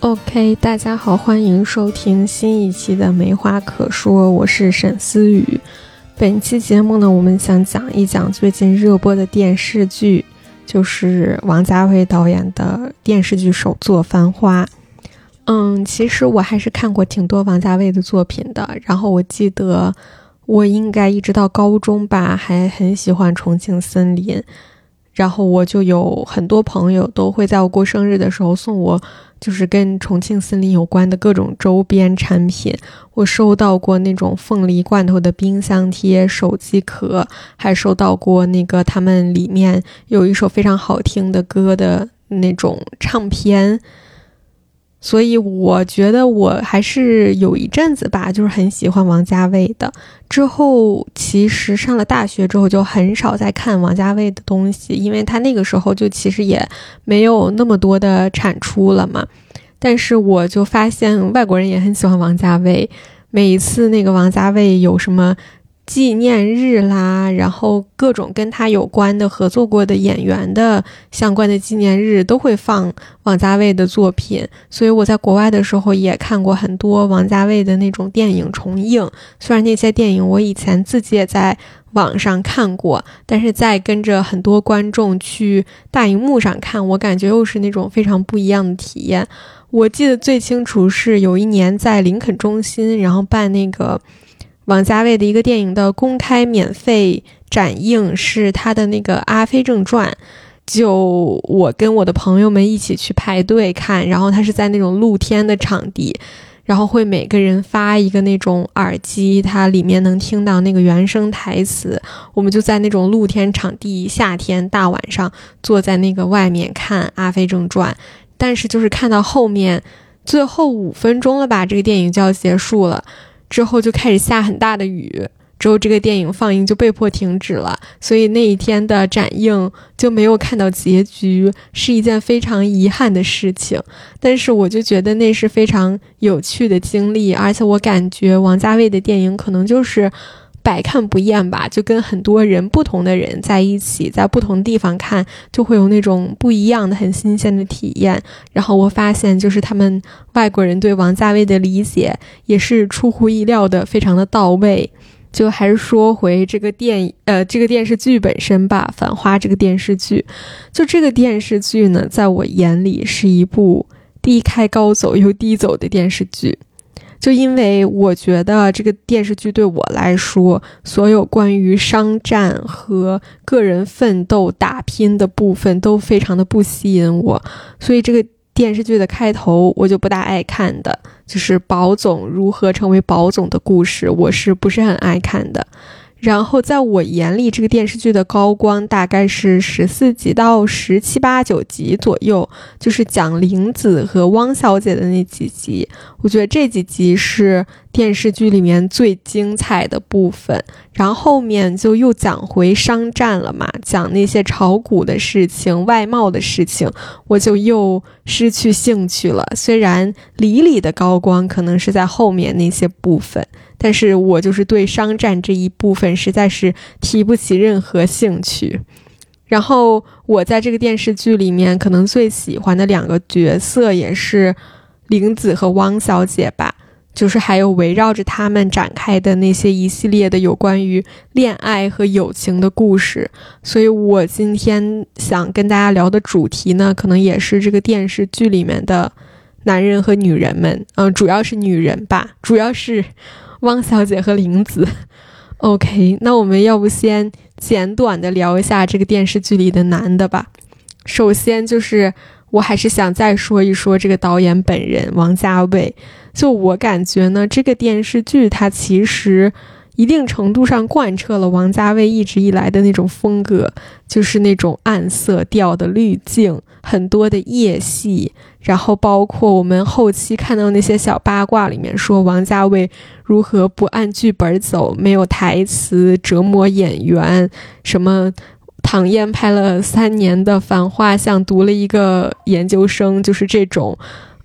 OK，大家好，欢迎收听新一期的《没话可说》，我是沈思雨。本期节目呢，我们想讲一讲最近热播的电视剧，就是王家卫导演的电视剧首作《繁花》。嗯，其实我还是看过挺多王家卫的作品的。然后我记得我应该一直到高中吧，还很喜欢《重庆森林》。然后我就有很多朋友都会在我过生日的时候送我，就是跟重庆森林有关的各种周边产品。我收到过那种凤梨罐头的冰箱贴、手机壳，还收到过那个他们里面有一首非常好听的歌的那种唱片。所以我觉得我还是有一阵子吧，就是很喜欢王家卫的。之后其实上了大学之后就很少再看王家卫的东西，因为他那个时候就其实也没有那么多的产出了嘛。但是我就发现外国人也很喜欢王家卫，每一次那个王家卫有什么。纪念日啦，然后各种跟他有关的合作过的演员的相关的纪念日都会放王家卫的作品，所以我在国外的时候也看过很多王家卫的那种电影重映。虽然那些电影我以前自己也在网上看过，但是在跟着很多观众去大荧幕上看，我感觉又是那种非常不一样的体验。我记得最清楚是有一年在林肯中心，然后办那个。王家卫的一个电影的公开免费展映是他的那个《阿飞正传》，就我跟我的朋友们一起去排队看，然后他是在那种露天的场地，然后会每个人发一个那种耳机，它里面能听到那个原声台词。我们就在那种露天场地，夏天大晚上坐在那个外面看《阿飞正传》，但是就是看到后面最后五分钟了吧，这个电影就要结束了。之后就开始下很大的雨，之后这个电影放映就被迫停止了，所以那一天的展映就没有看到结局，是一件非常遗憾的事情。但是我就觉得那是非常有趣的经历，而且我感觉王家卫的电影可能就是。百看不厌吧，就跟很多人不同的人在一起，在不同地方看，就会有那种不一样的、很新鲜的体验。然后我发现，就是他们外国人对王家卫的理解也是出乎意料的，非常的到位。就还是说回这个电呃这个电视剧本身吧，《繁花》这个电视剧，就这个电视剧呢，在我眼里是一部低开高走又低走的电视剧。就因为我觉得这个电视剧对我来说，所有关于商战和个人奋斗打拼的部分都非常的不吸引我，所以这个电视剧的开头我就不大爱看的，就是宝总如何成为宝总的故事，我是不是很爱看的。然后在我眼里，这个电视剧的高光大概是十四集到十七八九集左右，就是讲玲子和汪小姐的那几集。我觉得这几集是电视剧里面最精彩的部分。然后后面就又讲回商战了嘛，讲那些炒股的事情、外贸的事情，我就又失去兴趣了。虽然李李的高光可能是在后面那些部分。但是我就是对商战这一部分实在是提不起任何兴趣。然后我在这个电视剧里面可能最喜欢的两个角色也是玲子和汪小姐吧，就是还有围绕着他们展开的那些一系列的有关于恋爱和友情的故事。所以我今天想跟大家聊的主题呢，可能也是这个电视剧里面的男人和女人们，嗯，主要是女人吧，主要是。汪小姐和玲子，OK，那我们要不先简短的聊一下这个电视剧里的男的吧。首先就是，我还是想再说一说这个导演本人王家卫。就我感觉呢，这个电视剧它其实。一定程度上贯彻了王家卫一直以来的那种风格，就是那种暗色调的滤镜，很多的夜戏，然后包括我们后期看到那些小八卦里面说王家卫如何不按剧本走，没有台词折磨演员，什么唐嫣拍了三年的《繁花》像读了一个研究生，就是这种。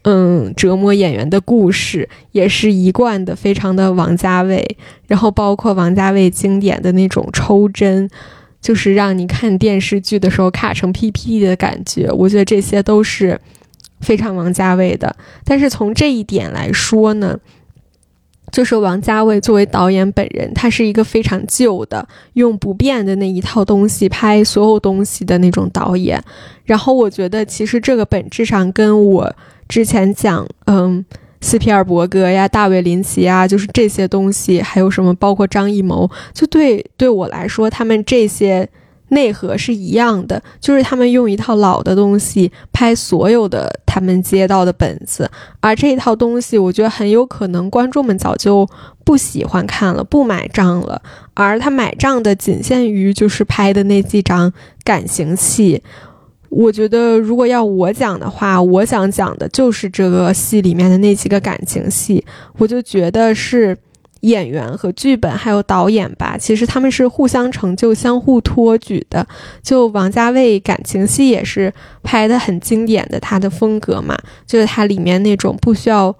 嗯，折磨演员的故事也是一贯的，非常的王家卫。然后包括王家卫经典的那种抽帧，就是让你看电视剧的时候卡成 PPT 的感觉。我觉得这些都是非常王家卫的。但是从这一点来说呢，就是王家卫作为导演本人，他是一个非常旧的，用不变的那一套东西拍所有东西的那种导演。然后我觉得，其实这个本质上跟我之前讲，嗯。斯皮尔伯格呀，大卫林奇啊，就是这些东西，还有什么，包括张艺谋，就对对我来说，他们这些内核是一样的，就是他们用一套老的东西拍所有的他们接到的本子，而这一套东西，我觉得很有可能观众们早就不喜欢看了，不买账了，而他买账的仅限于就是拍的那几张感情戏。我觉得，如果要我讲的话，我想讲的就是这个戏里面的那几个感情戏。我就觉得是演员和剧本还有导演吧，其实他们是互相成就、相互托举的。就王家卫感情戏也是拍的很经典的，他的风格嘛，就是他里面那种不需要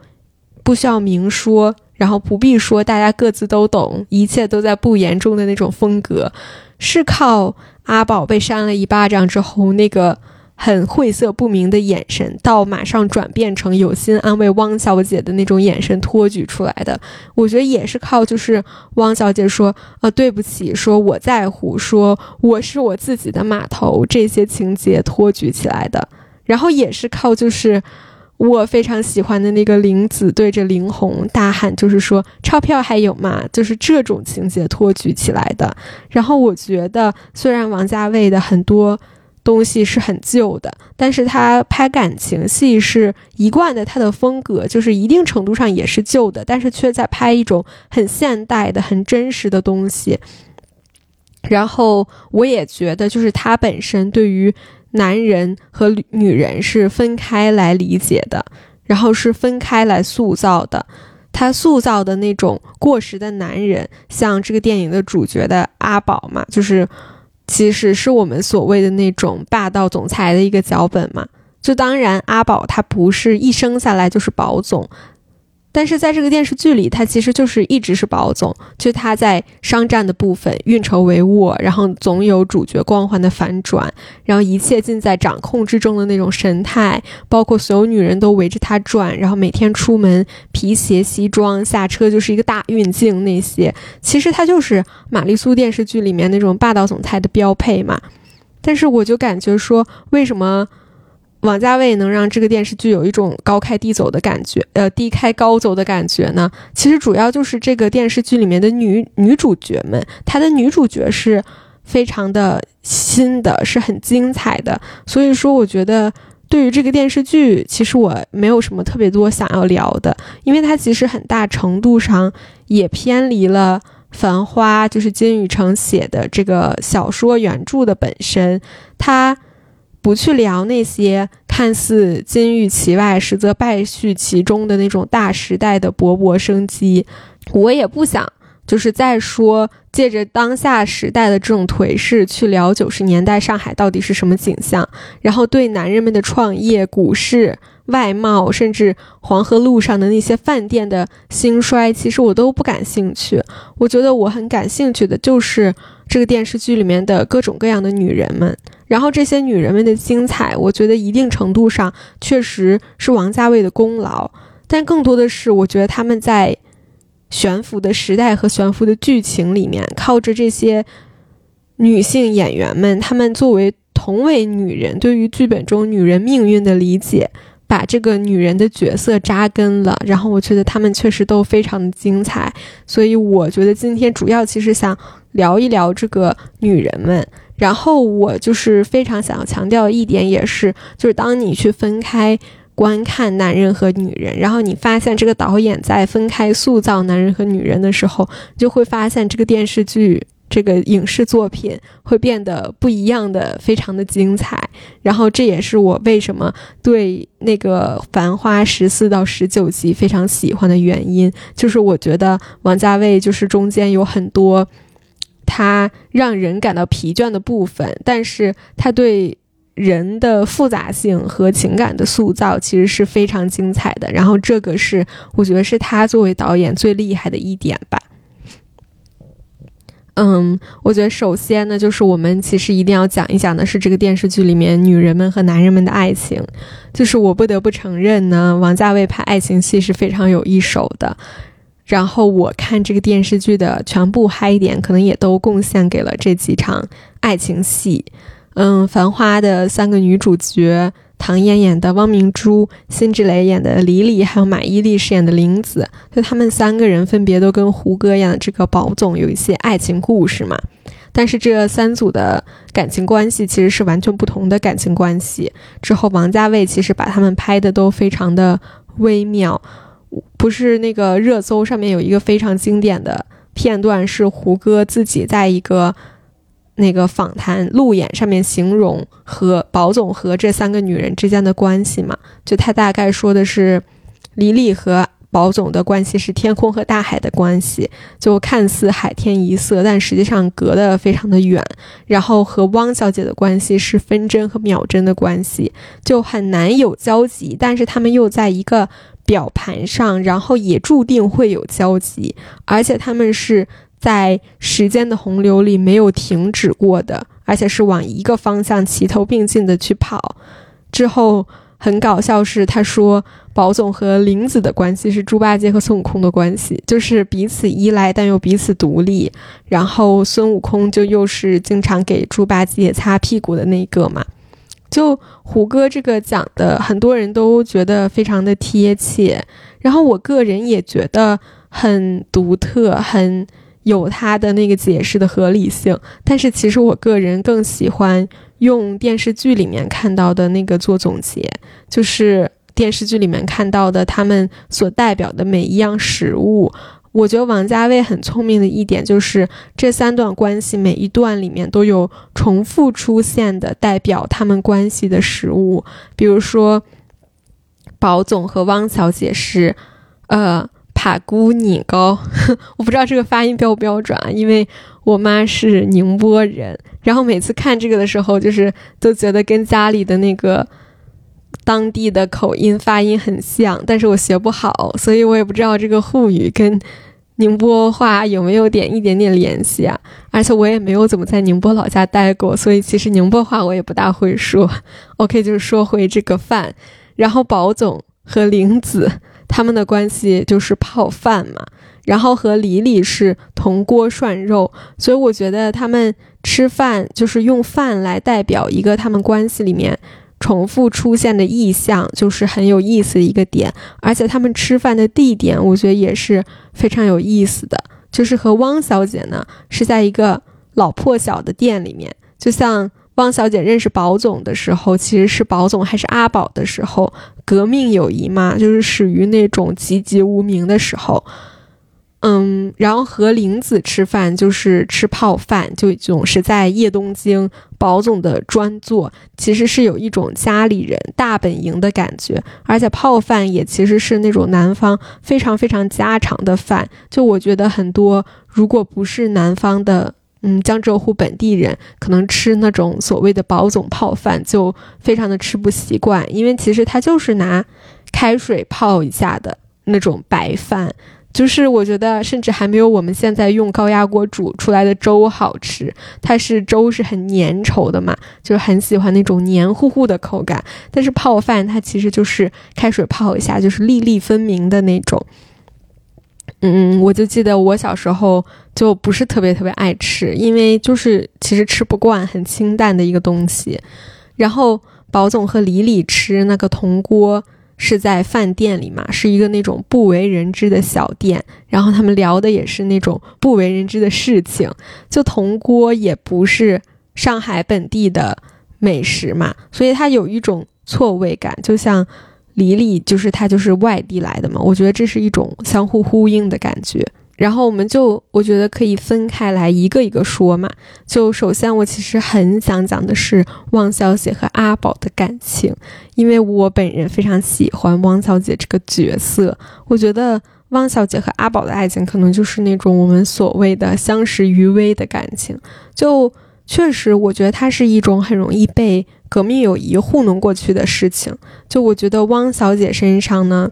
不需要明说，然后不必说，大家各自都懂，一切都在不言中的那种风格，是靠。阿宝被扇了一巴掌之后，那个很晦涩不明的眼神，到马上转变成有心安慰汪小姐的那种眼神托举出来的，我觉得也是靠就是汪小姐说啊对不起，说我在乎，说我是我自己的码头这些情节托举起来的，然后也是靠就是。我非常喜欢的那个玲子对着林红大喊，就是说钞票还有吗？就是这种情节托举起来的。然后我觉得，虽然王家卫的很多东西是很旧的，但是他拍感情戏是一贯的，他的风格就是一定程度上也是旧的，但是却在拍一种很现代的、很真实的东西。然后我也觉得，就是他本身对于。男人和女人是分开来理解的，然后是分开来塑造的。他塑造的那种过时的男人，像这个电影的主角的阿宝嘛，就是其实是我们所谓的那种霸道总裁的一个脚本嘛。就当然，阿宝他不是一生下来就是宝总。但是在这个电视剧里，他其实就是一直是宝总，就他在商战的部分运筹帷幄，然后总有主角光环的反转，然后一切尽在掌控之中的那种神态，包括所有女人都围着他转，然后每天出门皮鞋西装，下车就是一个大运镜，那些其实他就是玛丽苏电视剧里面那种霸道总裁的标配嘛。但是我就感觉说，为什么？王家卫能让这个电视剧有一种高开低走的感觉，呃，低开高走的感觉呢？其实主要就是这个电视剧里面的女女主角们，她的女主角是非常的新的，是很精彩的。所以说，我觉得对于这个电视剧，其实我没有什么特别多想要聊的，因为它其实很大程度上也偏离了《繁花》，就是金宇澄写的这个小说原著的本身，它。不去聊那些看似金玉其外，实则败絮其中的那种大时代的勃勃生机，我也不想就是再说借着当下时代的这种颓势去聊九十年代上海到底是什么景象，然后对男人们的创业、股市、外贸，甚至黄河路上的那些饭店的兴衰，其实我都不感兴趣。我觉得我很感兴趣的就是这个电视剧里面的各种各样的女人们。然后这些女人们的精彩，我觉得一定程度上确实是王家卫的功劳，但更多的是我觉得他们在悬浮的时代和悬浮的剧情里面，靠着这些女性演员们，她们作为同为女人，对于剧本中女人命运的理解，把这个女人的角色扎根了。然后我觉得她们确实都非常的精彩，所以我觉得今天主要其实想聊一聊这个女人们。然后我就是非常想要强调一点，也是就是当你去分开观看男人和女人，然后你发现这个导演在分开塑造男人和女人的时候，就会发现这个电视剧、这个影视作品会变得不一样的，非常的精彩。然后这也是我为什么对那个《繁花》十四到十九集非常喜欢的原因，就是我觉得王家卫就是中间有很多。他让人感到疲倦的部分，但是他对人的复杂性和情感的塑造其实是非常精彩的。然后这个是我觉得是他作为导演最厉害的一点吧。嗯，我觉得首先呢，就是我们其实一定要讲一讲的是这个电视剧里面女人们和男人们的爱情。就是我不得不承认呢，王家卫拍爱情戏是非常有一手的。然后我看这个电视剧的全部嗨点，可能也都贡献给了这几场爱情戏。嗯，《繁花》的三个女主角。唐嫣演的汪明珠，辛芷蕾演的李李，还有马伊琍饰演的玲子，就他们三个人分别都跟胡歌演的这个宝总有一些爱情故事嘛。但是这三组的感情关系其实是完全不同的感情关系。之后王家卫其实把他们拍的都非常的微妙，不是那个热搜上面有一个非常经典的片段，是胡歌自己在一个。那个访谈路演上面形容和宝总和这三个女人之间的关系嘛，就他大概说的是，李李和宝总的关系是天空和大海的关系，就看似海天一色，但实际上隔得非常的远。然后和汪小姐的关系是分针和秒针的关系，就很难有交集，但是他们又在一个表盘上，然后也注定会有交集，而且他们是。在时间的洪流里没有停止过的，而且是往一个方向齐头并进的去跑。之后很搞笑是，他说宝总和玲子的关系是猪八戒和孙悟空的关系，就是彼此依赖但又彼此独立。然后孙悟空就又是经常给猪八戒擦屁股的那个嘛。就胡歌这个讲的，很多人都觉得非常的贴切，然后我个人也觉得很独特，很。有他的那个解释的合理性，但是其实我个人更喜欢用电视剧里面看到的那个做总结，就是电视剧里面看到的他们所代表的每一样食物。我觉得王家卫很聪明的一点就是这三段关系每一段里面都有重复出现的代表他们关系的食物，比如说宝总和汪小姐是，呃。塔姑你糕，我不知道这个发音标不标准啊，因为我妈是宁波人，然后每次看这个的时候，就是都觉得跟家里的那个当地的口音发音很像，但是我学不好，所以我也不知道这个沪语跟宁波话有没有点一点点联系啊，而且我也没有怎么在宁波老家待过，所以其实宁波话我也不大会说。OK，就是说回这个饭，然后宝总和玲子。他们的关系就是泡饭嘛，然后和李李是铜锅涮肉，所以我觉得他们吃饭就是用饭来代表一个他们关系里面重复出现的意象，就是很有意思的一个点。而且他们吃饭的地点，我觉得也是非常有意思的，就是和汪小姐呢是在一个老破小的店里面，就像。汪小姐认识宝总的时候，其实是宝总还是阿宝的时候，革命友谊嘛，就是始于那种籍籍无名的时候。嗯，然后和玲子吃饭就是吃泡饭，就总是在叶东京宝总的专座，其实是有一种家里人大本营的感觉，而且泡饭也其实是那种南方非常非常家常的饭。就我觉得很多，如果不是南方的。嗯，江浙沪本地人可能吃那种所谓的宝总泡饭就非常的吃不习惯，因为其实它就是拿开水泡一下的那种白饭，就是我觉得甚至还没有我们现在用高压锅煮出来的粥好吃。它是粥是很粘稠的嘛，就是很喜欢那种黏糊糊的口感。但是泡饭它其实就是开水泡一下，就是粒粒分明的那种。嗯，我就记得我小时候就不是特别特别爱吃，因为就是其实吃不惯很清淡的一个东西。然后宝总和李李吃那个铜锅是在饭店里嘛，是一个那种不为人知的小店。然后他们聊的也是那种不为人知的事情。就铜锅也不是上海本地的美食嘛，所以它有一种错位感，就像。李李就是他，就是外地来的嘛。我觉得这是一种相互呼应的感觉。然后我们就，我觉得可以分开来一个一个说嘛。就首先，我其实很想讲的是汪小姐和阿宝的感情，因为我本人非常喜欢汪小姐这个角色。我觉得汪小姐和阿宝的爱情，可能就是那种我们所谓的相识于微的感情。就确实，我觉得它是一种很容易被。革命友谊糊弄过去的事情，就我觉得汪小姐身上呢，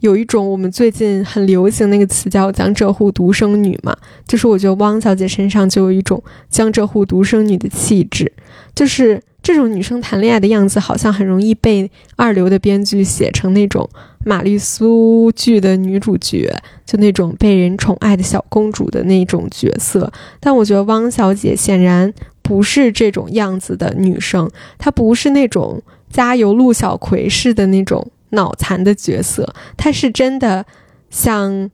有一种我们最近很流行那个词叫“江浙沪独生女”嘛，就是我觉得汪小姐身上就有一种江浙沪独生女的气质，就是这种女生谈恋爱的样子，好像很容易被二流的编剧写成那种玛丽苏剧的女主角，就那种被人宠爱的小公主的那种角色。但我觉得汪小姐显然不是这种样子的女生，她不是那种加油陆小葵式的那种。脑残的角色，他是真的像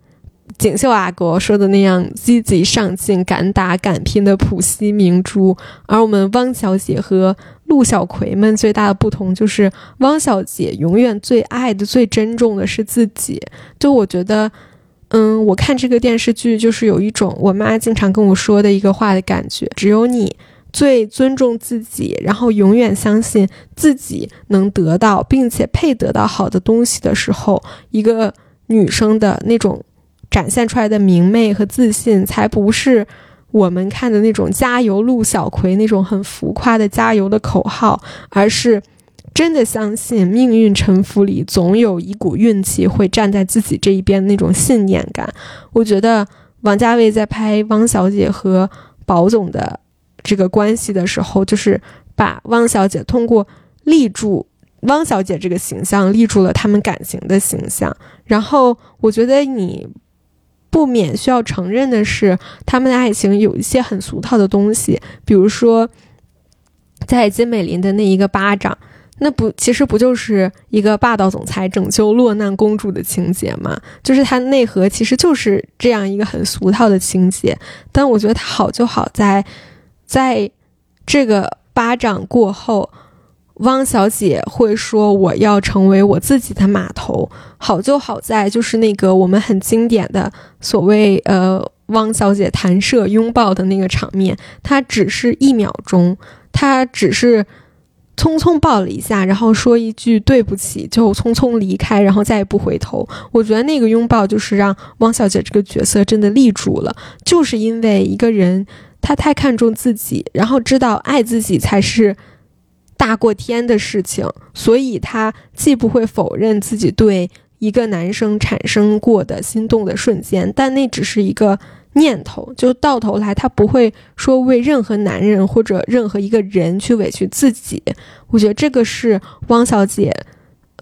锦绣阿哥说的那样积极上进、敢打敢拼的普希明珠。而我们汪小姐和陆小葵们最大的不同就是，汪小姐永远最爱的、最珍重的是自己。就我觉得，嗯，我看这个电视剧就是有一种我妈经常跟我说的一个话的感觉：只有你。最尊重自己，然后永远相信自己能得到，并且配得到好的东西的时候，一个女生的那种展现出来的明媚和自信，才不是我们看的那种“加油，陆小葵”那种很浮夸的加油的口号，而是真的相信命运沉浮里总有一股运气会站在自己这一边那种信念感。我觉得王家卫在拍汪小姐和宝总的。这个关系的时候，就是把汪小姐通过立住汪小姐这个形象，立住了他们感情的形象。然后，我觉得你不免需要承认的是，他们的爱情有一些很俗套的东西，比如说，在金美林的那一个巴掌，那不其实不就是一个霸道总裁拯救落难公主的情节吗？就是它内核其实就是这样一个很俗套的情节。但我觉得它好就好在。在这个巴掌过后，汪小姐会说：“我要成为我自己的码头。”好就好在就是那个我们很经典的所谓呃汪小姐弹射拥抱的那个场面，她只是一秒钟，她只是匆匆抱了一下，然后说一句对不起，就匆匆离开，然后再也不回头。我觉得那个拥抱就是让汪小姐这个角色真的立住了，就是因为一个人。他太看重自己，然后知道爱自己才是大过天的事情，所以他既不会否认自己对一个男生产生过的心动的瞬间，但那只是一个念头，就到头来他不会说为任何男人或者任何一个人去委屈自己。我觉得这个是汪小姐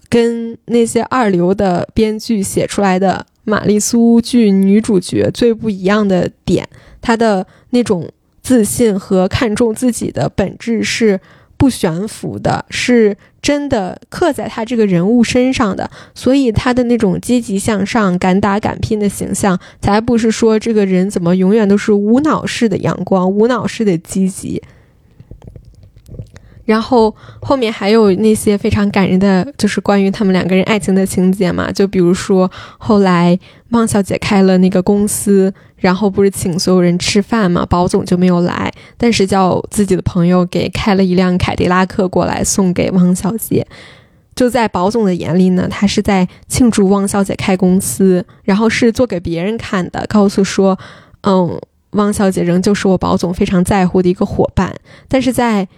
跟那些二流的编剧写出来的玛丽苏剧女主角最不一样的点。她的那种自信和看重自己的本质是不悬浮的，是真的刻在他这个人物身上的。所以他的那种积极向上、敢打敢拼的形象，才不是说这个人怎么永远都是无脑式的阳光、无脑式的积极。然后后面还有那些非常感人的，就是关于他们两个人爱情的情节嘛，就比如说后来汪小姐开了那个公司。然后不是请所有人吃饭嘛，保总就没有来，但是叫自己的朋友给开了一辆凯迪拉克过来送给汪小姐。就在保总的眼里呢，他是在庆祝汪小姐开公司，然后是做给别人看的，告诉说，嗯，汪小姐仍旧是我保总非常在乎的一个伙伴。但是在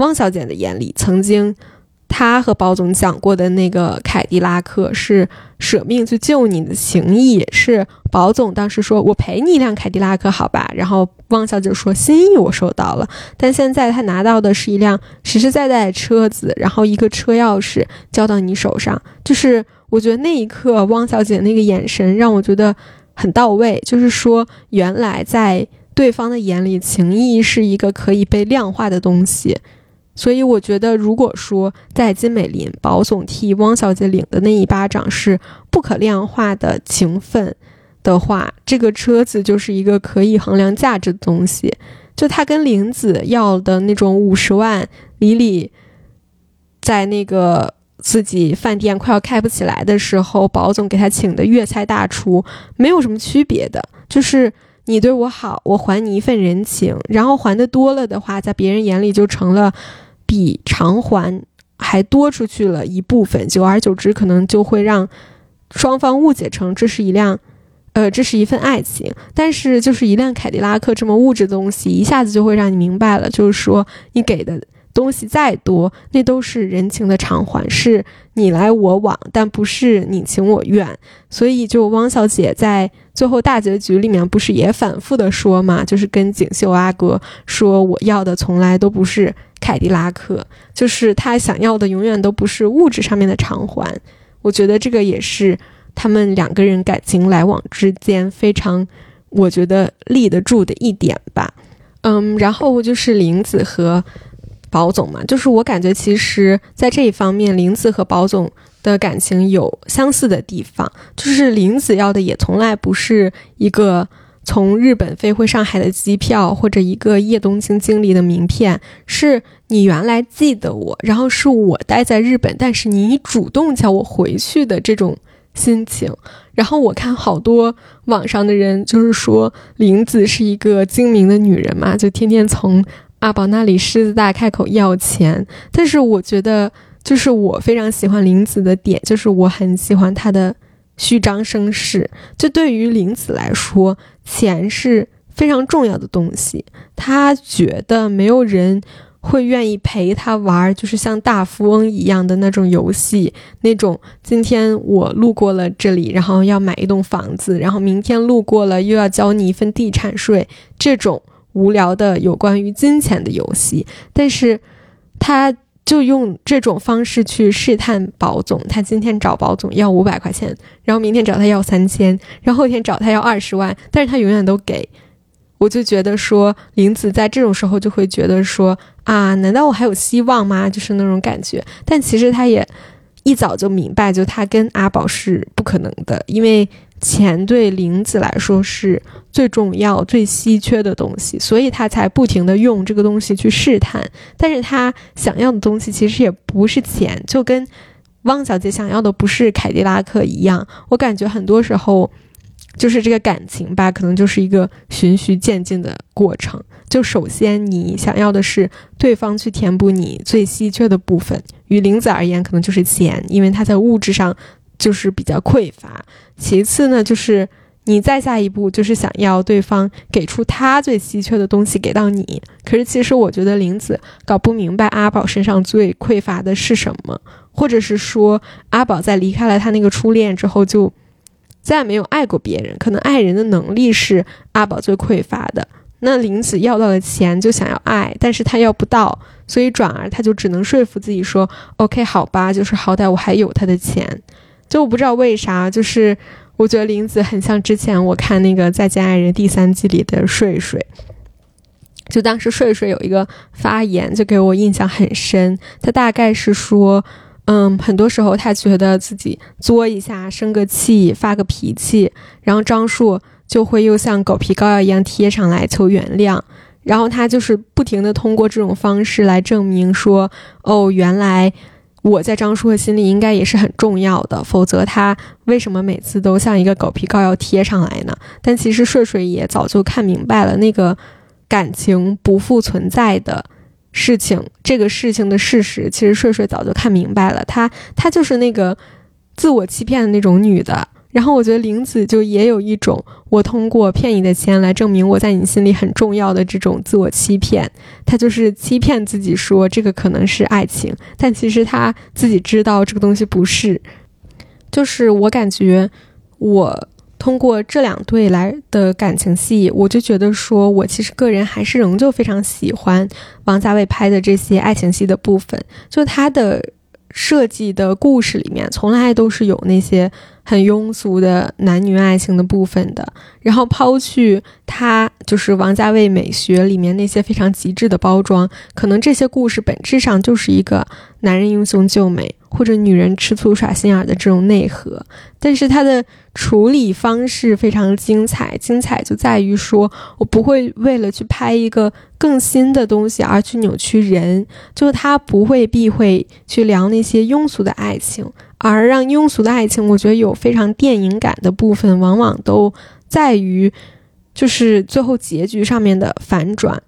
汪小姐的眼里，曾经。她和包总讲过的那个凯迪拉克是舍命去救你的情谊，是保总当时说我赔你一辆凯迪拉克，好吧？然后汪小姐说心意我收到了，但现在她拿到的是一辆实实在在的车子，然后一个车钥匙交到你手上，就是我觉得那一刻汪小姐那个眼神让我觉得很到位，就是说原来在对方的眼里，情谊是一个可以被量化的东西。所以我觉得，如果说在金美林保总替汪小姐领的那一巴掌是不可量化的情分的话，这个车子就是一个可以衡量价值的东西。就他跟林子要的那种五十万，李李在那个自己饭店快要开不起来的时候，保总给他请的粤菜大厨没有什么区别的，就是你对我好，我还你一份人情，然后还的多了的话，在别人眼里就成了。比偿还还多出去了一部分，久而久之，可能就会让双方误解成这是一辆，呃，这是一份爱情。但是，就是一辆凯迪拉克这么物质的东西，一下子就会让你明白了，就是说你给的东西再多，那都是人情的偿还，是你来我往，但不是你情我愿。所以，就汪小姐在最后大结局里面，不是也反复的说嘛，就是跟锦绣阿哥说，我要的从来都不是凯迪拉克，就是他想要的永远都不是物质上面的偿还。我觉得这个也是他们两个人感情来往之间非常，我觉得立得住的一点吧。嗯，然后就是林子和宝总嘛，就是我感觉其实在这一方面，林子和宝总的感情有相似的地方，就是林子要的也从来不是一个从日本飞回上海的机票，或者一个叶东京经历的名片，是你原来记得我，然后是我待在日本，但是你主动叫我回去的这种。心情，然后我看好多网上的人就是说林子是一个精明的女人嘛，就天天从阿宝那里狮子大开口要钱。但是我觉得，就是我非常喜欢林子的点，就是我很喜欢她的虚张声势。就对于林子来说，钱是非常重要的东西，她觉得没有人。会愿意陪他玩，就是像大富翁一样的那种游戏，那种今天我路过了这里，然后要买一栋房子，然后明天路过了又要交你一份地产税，这种无聊的有关于金钱的游戏。但是，他就用这种方式去试探保总，他今天找保总要五百块钱，然后明天找他要三千，然后后天找他要二十万，但是他永远都给。我就觉得说，林子在这种时候就会觉得说啊，难道我还有希望吗？就是那种感觉。但其实他也一早就明白，就他跟阿宝是不可能的，因为钱对林子来说是最重要、最稀缺的东西，所以他才不停的用这个东西去试探。但是他想要的东西其实也不是钱，就跟汪小姐想要的不是凯迪拉克一样。我感觉很多时候。就是这个感情吧，可能就是一个循序渐进的过程。就首先你想要的是对方去填补你最稀缺的部分，与林子而言可能就是钱，因为他在物质上就是比较匮乏。其次呢，就是你再下一步就是想要对方给出他最稀缺的东西给到你。可是其实我觉得林子搞不明白阿宝身上最匮乏的是什么，或者是说阿宝在离开了他那个初恋之后就。再也没有爱过别人，可能爱人的能力是阿宝最匮乏的。那林子要到了钱，就想要爱，但是他要不到，所以转而他就只能说服自己说：“OK，好吧，就是好歹我还有他的钱。”就我不知道为啥，就是我觉得林子很像之前我看那个《再见爱人》第三季里的睡睡，就当时睡睡有一个发言，就给我印象很深。他大概是说。嗯，很多时候他觉得自己作一下、生个气、发个脾气，然后张硕就会又像狗皮膏药一样贴上来求原谅，然后他就是不停的通过这种方式来证明说，哦，原来我在张叔的心里应该也是很重要的，否则他为什么每次都像一个狗皮膏药贴上来呢？但其实睡睡也早就看明白了，那个感情不复存在的。事情这个事情的事实，其实睡睡早就看明白了，她她就是那个自我欺骗的那种女的。然后我觉得林子就也有一种，我通过骗你的钱来证明我在你心里很重要的这种自我欺骗。她就是欺骗自己说这个可能是爱情，但其实她自己知道这个东西不是。就是我感觉我。通过这两对来的感情戏，我就觉得说，我其实个人还是仍旧非常喜欢王家卫拍的这些爱情戏的部分，就他的设计的故事里面，从来都是有那些。很庸俗的男女爱情的部分的，然后抛去他就是王家卫美学里面那些非常极致的包装，可能这些故事本质上就是一个男人英雄救美或者女人吃醋耍心眼的这种内核，但是他的处理方式非常精彩，精彩就在于说我不会为了去拍一个更新的东西而去扭曲人，就他不会避讳去聊那些庸俗的爱情。而让庸俗的爱情，我觉得有非常电影感的部分，往往都在于，就是最后结局上面的反转。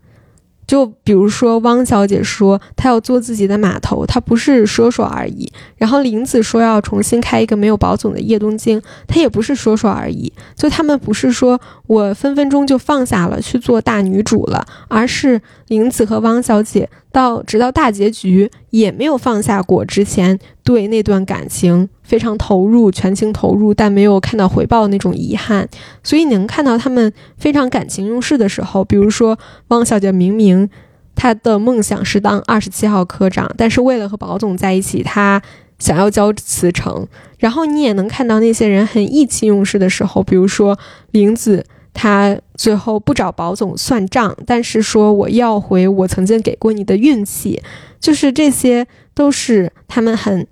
就比如说汪小姐说她要做自己的码头，她不是说说而已。然后林子说要重新开一个没有宝总的叶东京，她也不是说说而已。就他们不是说我分分钟就放下了去做大女主了，而是林子和汪小姐到直到大结局也没有放下过之前对那段感情非常投入、全情投入，但没有看到回报那种遗憾。所以你能看到他们非常感情用事的时候，比如说汪小姐明明。他的梦想是当二十七号科长，但是为了和保总在一起，他想要交辞呈。然后你也能看到那些人很意气用事的时候，比如说林子，他最后不找保总算账，但是说我要回我曾经给过你的运气，就是这些都是他们很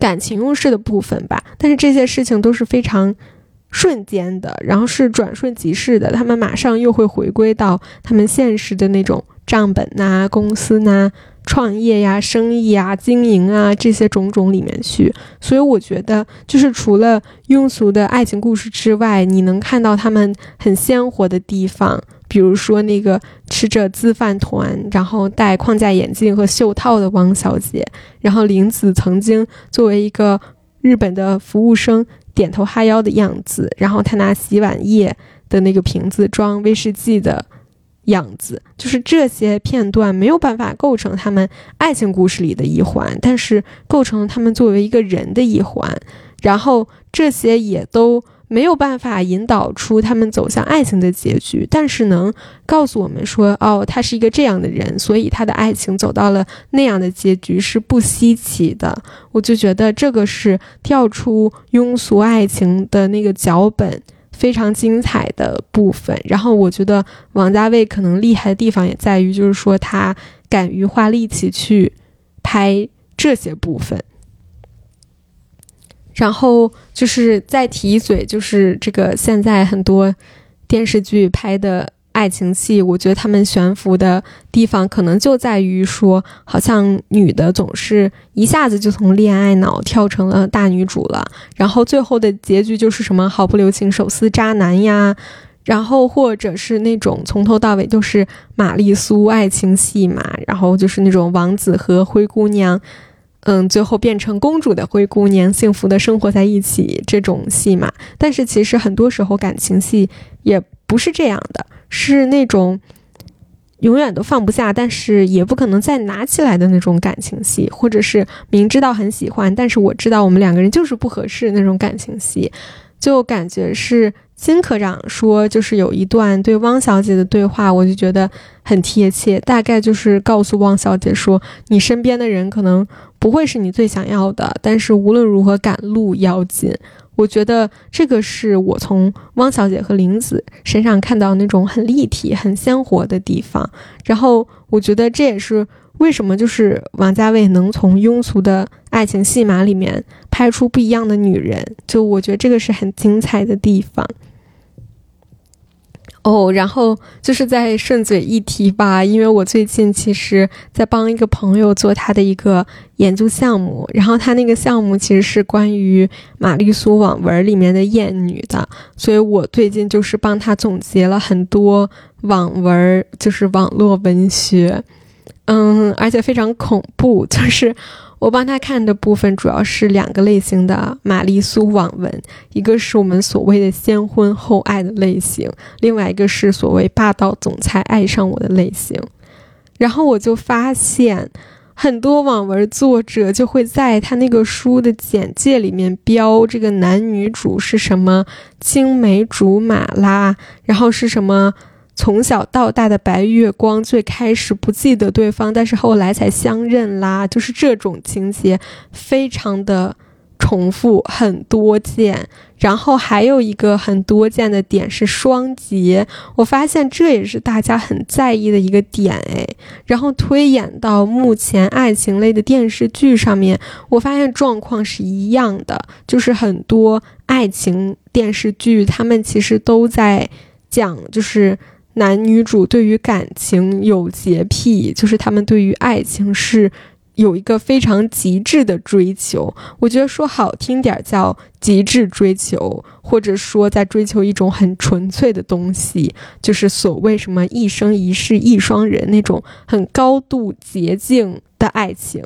感情用事的部分吧。但是这些事情都是非常瞬间的，然后是转瞬即逝的，他们马上又会回归到他们现实的那种。账本呐，公司呐，创业呀，生意啊，经营啊，这些种种里面去。所以我觉得，就是除了庸俗的爱情故事之外，你能看到他们很鲜活的地方，比如说那个吃着自饭团，然后戴框架眼镜和袖套的汪小姐，然后林子曾经作为一个日本的服务生点头哈腰的样子，然后他拿洗碗液的那个瓶子装威士忌的。样子就是这些片段没有办法构成他们爱情故事里的一环，但是构成了他们作为一个人的一环。然后这些也都没有办法引导出他们走向爱情的结局，但是能告诉我们说，哦，他是一个这样的人，所以他的爱情走到了那样的结局是不稀奇的。我就觉得这个是跳出庸俗爱情的那个脚本。非常精彩的部分，然后我觉得王家卫可能厉害的地方也在于，就是说他敢于花力气去拍这些部分。然后就是再提一嘴，就是这个现在很多电视剧拍的。爱情戏，我觉得他们悬浮的地方可能就在于说，好像女的总是一下子就从恋爱脑跳成了大女主了，然后最后的结局就是什么毫不留情手撕渣男呀，然后或者是那种从头到尾都是玛丽苏爱情戏嘛，然后就是那种王子和灰姑娘，嗯，最后变成公主的灰姑娘幸福的生活在一起这种戏嘛。但是其实很多时候感情戏也不是这样的。是那种永远都放不下，但是也不可能再拿起来的那种感情戏，或者是明知道很喜欢，但是我知道我们两个人就是不合适那种感情戏，就感觉是金科长说，就是有一段对汪小姐的对话，我就觉得很贴切，大概就是告诉汪小姐说，你身边的人可能不会是你最想要的，但是无论如何赶路要紧。我觉得这个是我从汪小姐和林子身上看到那种很立体、很鲜活的地方。然后我觉得这也是为什么就是王家卫能从庸俗的爱情戏码里面拍出不一样的女人。就我觉得这个是很精彩的地方。哦，然后就是在顺嘴一提吧，因为我最近其实在帮一个朋友做他的一个研究项目，然后他那个项目其实是关于玛丽苏网文里面的艳女的，所以我最近就是帮他总结了很多网文，就是网络文学，嗯，而且非常恐怖，就是。我帮他看的部分主要是两个类型的玛丽苏网文，一个是我们所谓的先婚后爱的类型，另外一个是所谓霸道总裁爱上我的类型。然后我就发现，很多网文作者就会在他那个书的简介里面标这个男女主是什么青梅竹马啦，然后是什么。从小到大的白月光，最开始不记得对方，但是后来才相认啦，就是这种情节，非常的重复，很多见。然后还有一个很多见的点是双结，我发现这也是大家很在意的一个点哎。然后推演到目前爱情类的电视剧上面，我发现状况是一样的，就是很多爱情电视剧，他们其实都在讲，就是。男女主对于感情有洁癖，就是他们对于爱情是有一个非常极致的追求。我觉得说好听点叫极致追求，或者说在追求一种很纯粹的东西，就是所谓什么一生一世一双人那种很高度洁净的爱情。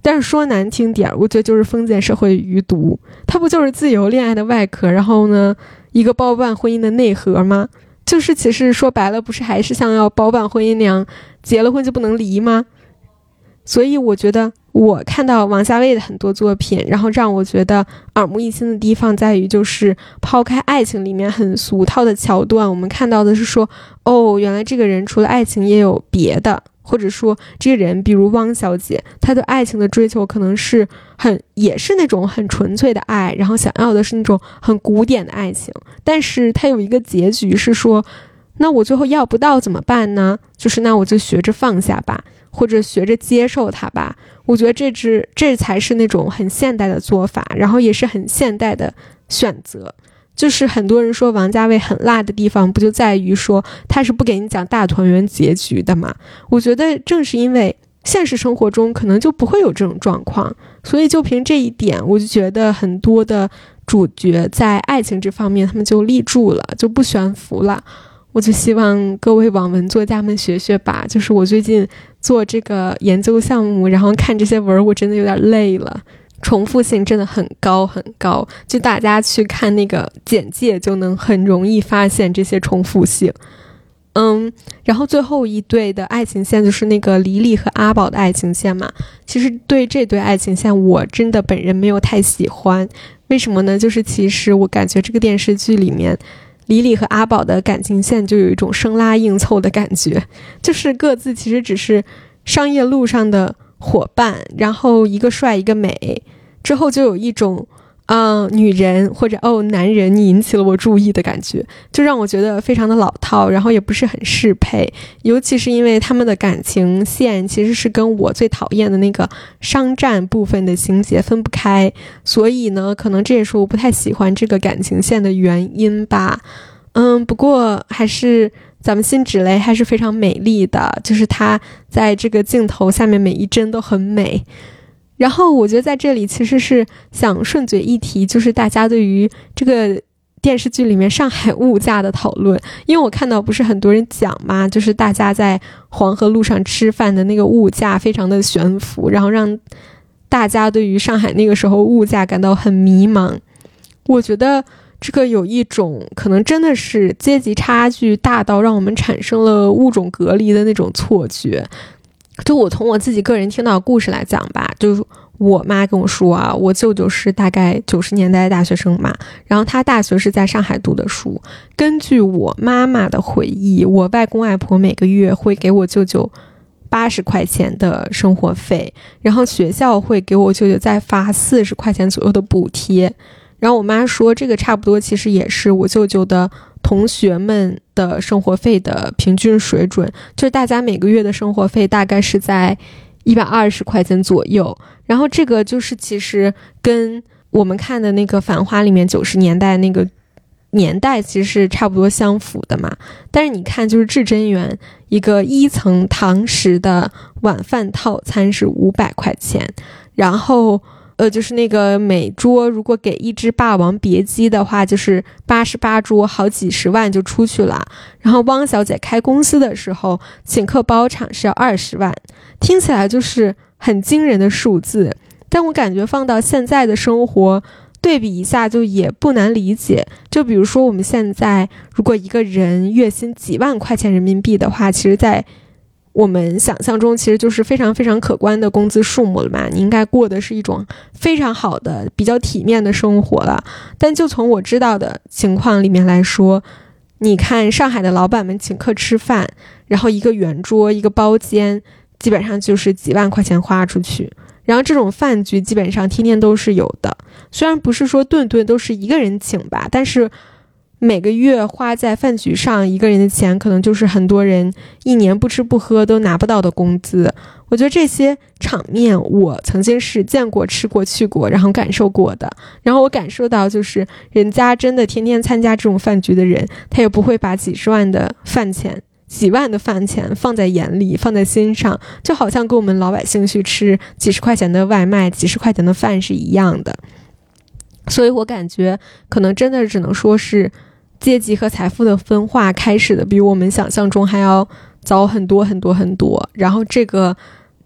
但是说难听点儿，我觉得就是封建社会余毒。它不就是自由恋爱的外壳，然后呢，一个包办婚姻的内核吗？就是其实说白了，不是还是想要包办婚姻那样，结了婚就不能离吗？所以我觉得，我看到王家卫的很多作品，然后让我觉得耳目一新的地方在于，就是抛开爱情里面很俗套的桥段，我们看到的是说，哦，原来这个人除了爱情也有别的。或者说，这个人，比如汪小姐，她对爱情的追求可能是很，也是那种很纯粹的爱，然后想要的是那种很古典的爱情。但是她有一个结局是说，那我最后要不到怎么办呢？就是那我就学着放下吧，或者学着接受它吧。我觉得这只这才是那种很现代的做法，然后也是很现代的选择。就是很多人说王家卫很辣的地方，不就在于说他是不给你讲大团圆结局的嘛？我觉得正是因为现实生活中可能就不会有这种状况，所以就凭这一点，我就觉得很多的主角在爱情这方面他们就立住了，就不悬浮了。我就希望各位网文作家们学学吧。就是我最近做这个研究项目，然后看这些文，我真的有点累了。重复性真的很高很高，就大家去看那个简介就能很容易发现这些重复性。嗯，然后最后一对的爱情线就是那个李李和阿宝的爱情线嘛。其实对这对爱情线，我真的本人没有太喜欢。为什么呢？就是其实我感觉这个电视剧里面，李李和阿宝的感情线就有一种生拉硬凑的感觉，就是各自其实只是商业路上的。伙伴，然后一个帅一个美，之后就有一种，嗯，女人或者哦男人，引起了我注意的感觉，就让我觉得非常的老套，然后也不是很适配，尤其是因为他们的感情线其实是跟我最讨厌的那个商战部分的情节分不开，所以呢，可能这也是我不太喜欢这个感情线的原因吧。嗯，不过还是。咱们辛芷蕾还是非常美丽的，就是她在这个镜头下面每一帧都很美。然后我觉得在这里其实是想顺嘴一提，就是大家对于这个电视剧里面上海物价的讨论，因为我看到不是很多人讲嘛，就是大家在黄河路上吃饭的那个物价非常的悬浮，然后让大家对于上海那个时候物价感到很迷茫。我觉得。这个有一种可能，真的是阶级差距大到让我们产生了物种隔离的那种错觉。就我从我自己个人听到故事来讲吧，就是我妈跟我说啊，我舅舅是大概九十年代的大学生嘛，然后他大学是在上海读的书。根据我妈妈的回忆，我外公外婆每个月会给我舅舅八十块钱的生活费，然后学校会给我舅舅再发四十块钱左右的补贴。然后我妈说，这个差不多其实也是我舅舅的同学们的生活费的平均水准，就是大家每个月的生活费大概是在一百二十块钱左右。然后这个就是其实跟我们看的那个《繁花》里面九十年代那个年代其实是差不多相符的嘛。但是你看，就是至臻园一个一层堂食的晚饭套餐是五百块钱，然后。呃，就是那个每桌如果给一只霸王别姬的话，就是八十八桌，好几十万就出去了。然后汪小姐开公司的时候，请客包场是要二十万，听起来就是很惊人的数字。但我感觉放到现在的生活对比一下，就也不难理解。就比如说我们现在，如果一个人月薪几万块钱人民币的话，其实，在我们想象中其实就是非常非常可观的工资数目了嘛？你应该过的是一种非常好的、比较体面的生活了。但就从我知道的情况里面来说，你看上海的老板们请客吃饭，然后一个圆桌、一个包间，基本上就是几万块钱花出去。然后这种饭局基本上天天都是有的，虽然不是说顿顿都是一个人请吧，但是。每个月花在饭局上一个人的钱，可能就是很多人一年不吃不喝都拿不到的工资。我觉得这些场面，我曾经是见过、吃过、去过，然后感受过的。然后我感受到，就是人家真的天天参加这种饭局的人，他也不会把几十万的饭钱几万的饭钱放在眼里，放在心上，就好像跟我们老百姓去吃几十块钱的外卖、几十块钱的饭是一样的。所以我感觉，可能真的只能说是阶级和财富的分化开始的比我们想象中还要早很多很多很多。然后这个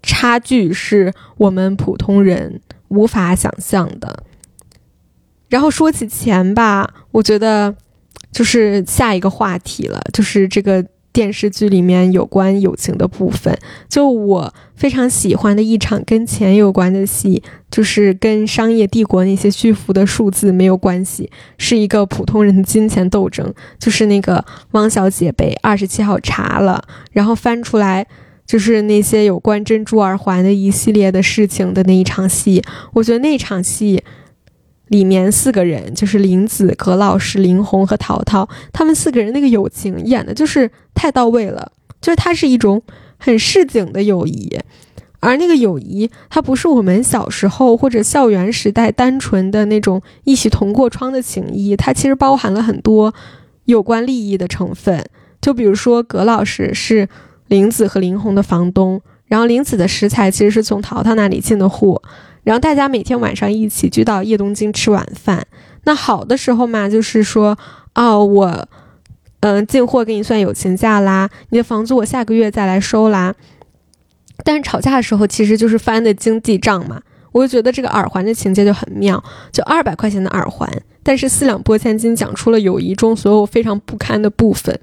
差距是我们普通人无法想象的。然后说起钱吧，我觉得就是下一个话题了，就是这个。电视剧里面有关友情的部分，就我非常喜欢的一场跟钱有关的戏，就是跟商业帝国那些巨幅的数字没有关系，是一个普通人的金钱斗争。就是那个汪小姐被二十七号查了，然后翻出来就是那些有关珍珠耳环的一系列的事情的那一场戏，我觉得那场戏。里面四个人就是林子、葛老师、林红和淘淘，他们四个人那个友情演的就是太到位了，就是它是一种很市井的友谊，而那个友谊它不是我们小时候或者校园时代单纯的那种一起同过窗的情谊，它其实包含了很多有关利益的成分。就比如说葛老师是林子和林红的房东，然后林子的食材其实是从淘淘那里进的货。然后大家每天晚上一起聚到叶东京吃晚饭。那好的时候嘛，就是说，哦，我，嗯，进货给你算友情价啦，你的房租我下个月再来收啦。但是吵架的时候，其实就是翻的经济账嘛。我就觉得这个耳环的情节就很妙，就二百块钱的耳环，但是四两拨千斤讲出了友谊中所有非常不堪的部分。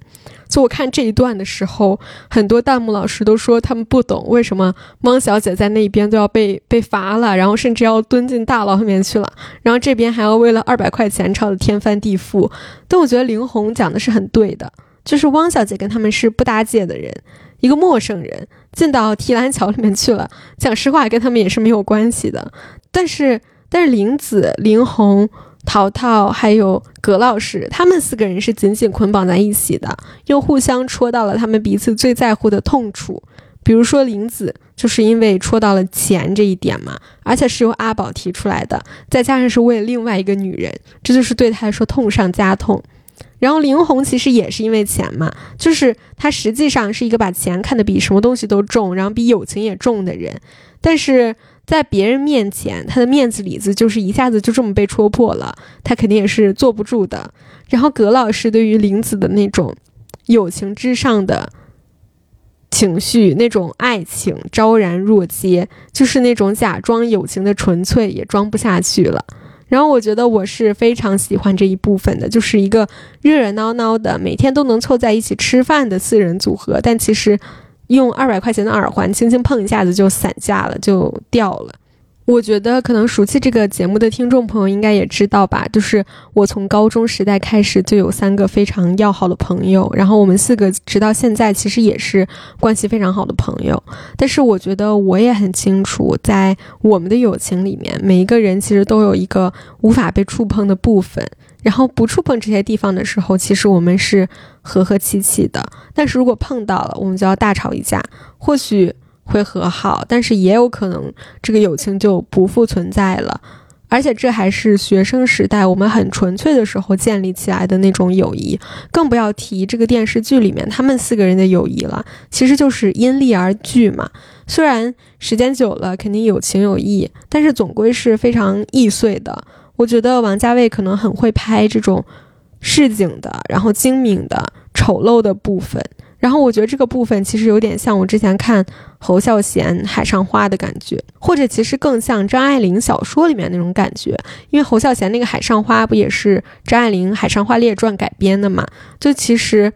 就我看这一段的时候，很多弹幕老师都说他们不懂为什么汪小姐在那边都要被被罚了，然后甚至要蹲进大牢里面去了，然后这边还要为了二百块钱吵得天翻地覆。但我觉得林红讲的是很对的，就是汪小姐跟他们是不搭界的人，一个陌生人进到提篮桥里面去了，讲实话跟他们也是没有关系的。但是但是林子、林红。淘淘还有葛老师，他们四个人是紧紧捆绑在一起的，又互相戳到了他们彼此最在乎的痛处。比如说林子，就是因为戳到了钱这一点嘛，而且是由阿宝提出来的，再加上是为了另外一个女人，这就是对他来说痛上加痛。然后林红其实也是因为钱嘛，就是他实际上是一个把钱看得比什么东西都重，然后比友情也重的人，但是。在别人面前，他的面子里子就是一下子就这么被戳破了，他肯定也是坐不住的。然后葛老师对于林子的那种友情之上的情绪，那种爱情昭然若揭，就是那种假装友情的纯粹也装不下去了。然后我觉得我是非常喜欢这一部分的，就是一个热热闹闹的，每天都能凑在一起吃饭的四人组合，但其实。用二百块钱的耳环轻轻碰一下子就散架了，就掉了。我觉得可能熟悉这个节目的听众朋友应该也知道吧，就是我从高中时代开始就有三个非常要好的朋友，然后我们四个直到现在其实也是关系非常好的朋友。但是我觉得我也很清楚，在我们的友情里面，每一个人其实都有一个无法被触碰的部分。然后不触碰这些地方的时候，其实我们是和和气气的。但是如果碰到了，我们就要大吵一架，或许会和好，但是也有可能这个友情就不复存在了。而且这还是学生时代我们很纯粹的时候建立起来的那种友谊，更不要提这个电视剧里面他们四个人的友谊了。其实就是因利而聚嘛。虽然时间久了肯定有情有义，但是总归是非常易碎的。我觉得王家卫可能很会拍这种市井的，然后精明的、丑陋的部分。然后我觉得这个部分其实有点像我之前看侯孝贤《海上花》的感觉，或者其实更像张爱玲小说里面那种感觉。因为侯孝贤那个《海上花》不也是张爱玲《海上花列传》改编的嘛？就其实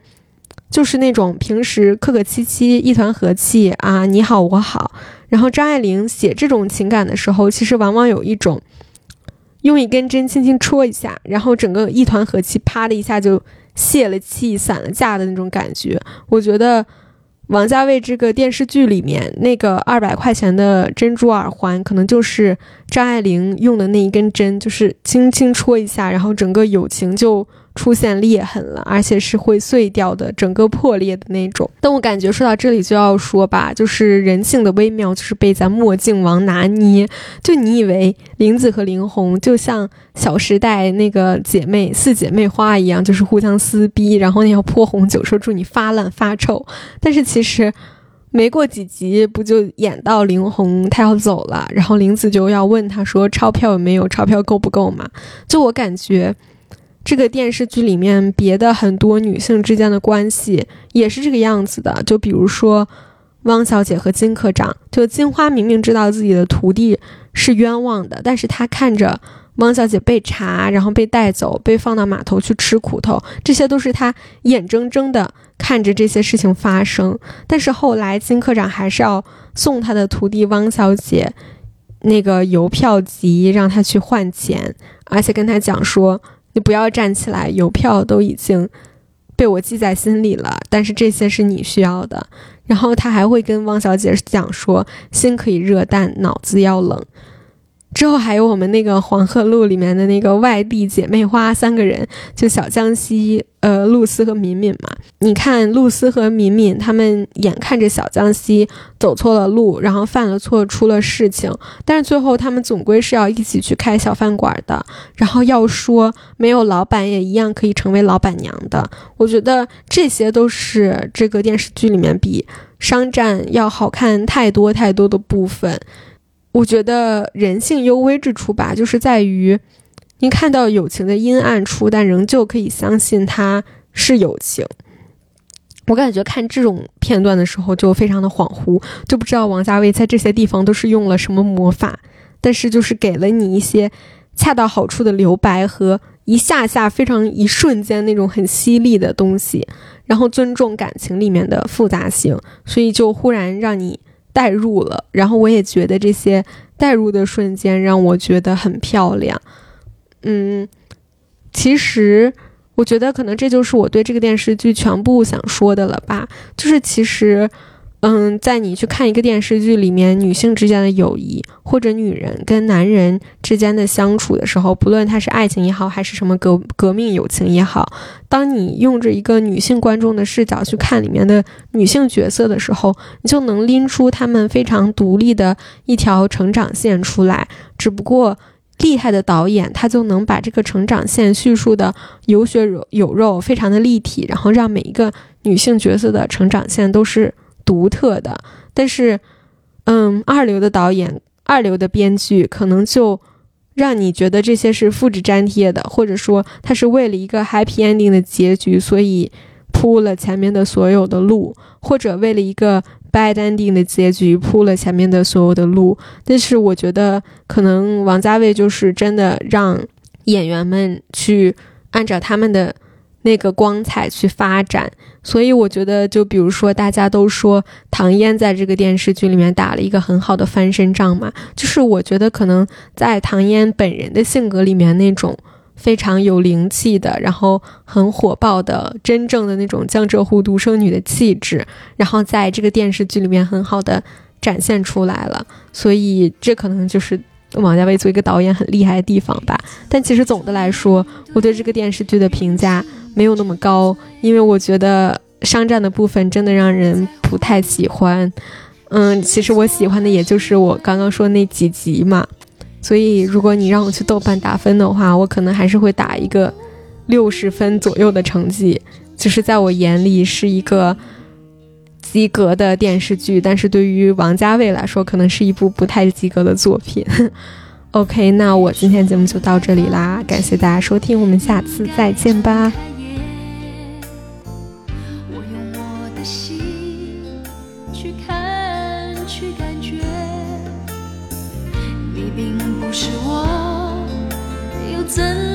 就是那种平时客客气气、一团和气啊，你好我好。然后张爱玲写这种情感的时候，其实往往有一种。用一根针轻轻戳一下，然后整个一团和气，啪的一下就泄了气、散了架的那种感觉。我觉得王家卫这个电视剧里面那个二百块钱的珍珠耳环，可能就是张爱玲用的那一根针，就是轻轻戳一下，然后整个友情就出现裂痕了，而且是会碎掉的，整个破裂的那种。但我感觉说到这里就要说吧，就是人性的微妙，就是被咱墨镜王拿捏。就你以为林子和林红就像《小时代》那个姐妹四姐妹花一样，就是互相撕逼，然后要泼红酒，说祝你发烂发臭。但是其实没过几集，不就演到林红她要走了，然后林子就要问她说钞票有没有，钞票够不够嘛？就我感觉。这个电视剧里面别的很多女性之间的关系也是这个样子的，就比如说汪小姐和金科长，就金花明明知道自己的徒弟是冤枉的，但是她看着汪小姐被查，然后被带走，被放到码头去吃苦头，这些都是她眼睁睁的看着这些事情发生。但是后来金科长还是要送他的徒弟汪小姐那个邮票集，让他去换钱，而且跟他讲说。你不要站起来，邮票都已经被我记在心里了。但是这些是你需要的。然后他还会跟汪小姐讲说：“心可以热，但脑子要冷。”之后还有我们那个《黄鹤路》里面的那个外地姐妹花三个人，就小江西、呃露丝和敏敏嘛。你看露丝和敏敏，他们眼看着小江西走错了路，然后犯了错，出了事情，但是最后他们总归是要一起去开小饭馆的。然后要说没有老板也一样可以成为老板娘的。我觉得这些都是这个电视剧里面比商战要好看太多太多的部分。我觉得人性幽微之处吧，就是在于，您看到友情的阴暗处，但仍旧可以相信它是友情。我感觉看这种片段的时候就非常的恍惚，就不知道王家卫在这些地方都是用了什么魔法，但是就是给了你一些恰到好处的留白和一下下非常一瞬间那种很犀利的东西，然后尊重感情里面的复杂性，所以就忽然让你。代入了，然后我也觉得这些代入的瞬间让我觉得很漂亮。嗯，其实我觉得可能这就是我对这个电视剧全部想说的了吧，就是其实。嗯，在你去看一个电视剧里面，女性之间的友谊，或者女人跟男人之间的相处的时候，不论他是爱情也好，还是什么革革命友情也好，当你用着一个女性观众的视角去看里面的女性角色的时候，你就能拎出她们非常独立的一条成长线出来。只不过厉害的导演，他就能把这个成长线叙述的有血有有肉，非常的立体，然后让每一个女性角色的成长线都是。独特的，但是，嗯，二流的导演、二流的编剧，可能就让你觉得这些是复制粘贴的，或者说他是为了一个 happy ending 的结局，所以铺了前面的所有的路，或者为了一个 bad ending 的结局铺了前面的所有的路。但是，我觉得可能王家卫就是真的让演员们去按照他们的。那个光彩去发展，所以我觉得，就比如说，大家都说唐嫣在这个电视剧里面打了一个很好的翻身仗嘛，就是我觉得可能在唐嫣本人的性格里面，那种非常有灵气的，然后很火爆的，真正的那种江浙沪独生女的气质，然后在这个电视剧里面很好的展现出来了，所以这可能就是。王家卫作为一个导演很厉害的地方吧，但其实总的来说，我对这个电视剧的评价没有那么高，因为我觉得商战的部分真的让人不太喜欢。嗯，其实我喜欢的也就是我刚刚说那几集嘛，所以如果你让我去豆瓣打分的话，我可能还是会打一个六十分左右的成绩，就是在我眼里是一个。及格的电视剧，但是对于王家卫来说，可能是一部不太及格的作品。OK，那我今天节目就到这里啦，感谢大家收听，我们下次再见吧。怎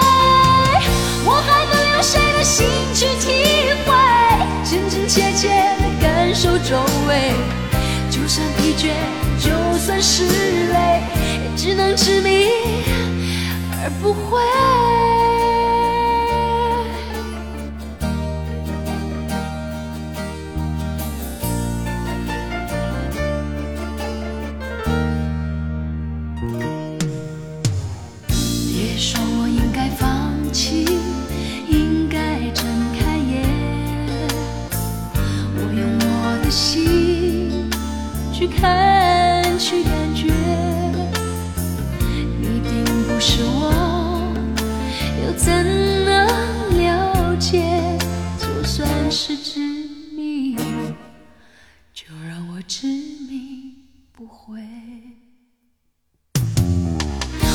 谁的心去体会，真真切切地感受周围？就算疲倦，就算是累，也只能执迷而不悔。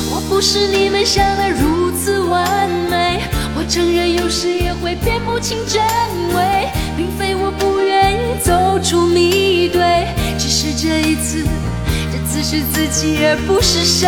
我不是你们想的如此完美，我承认有时也会辨不清真伪，并非我不愿意走出迷堆，只是这一次，这次是自己而不是谁。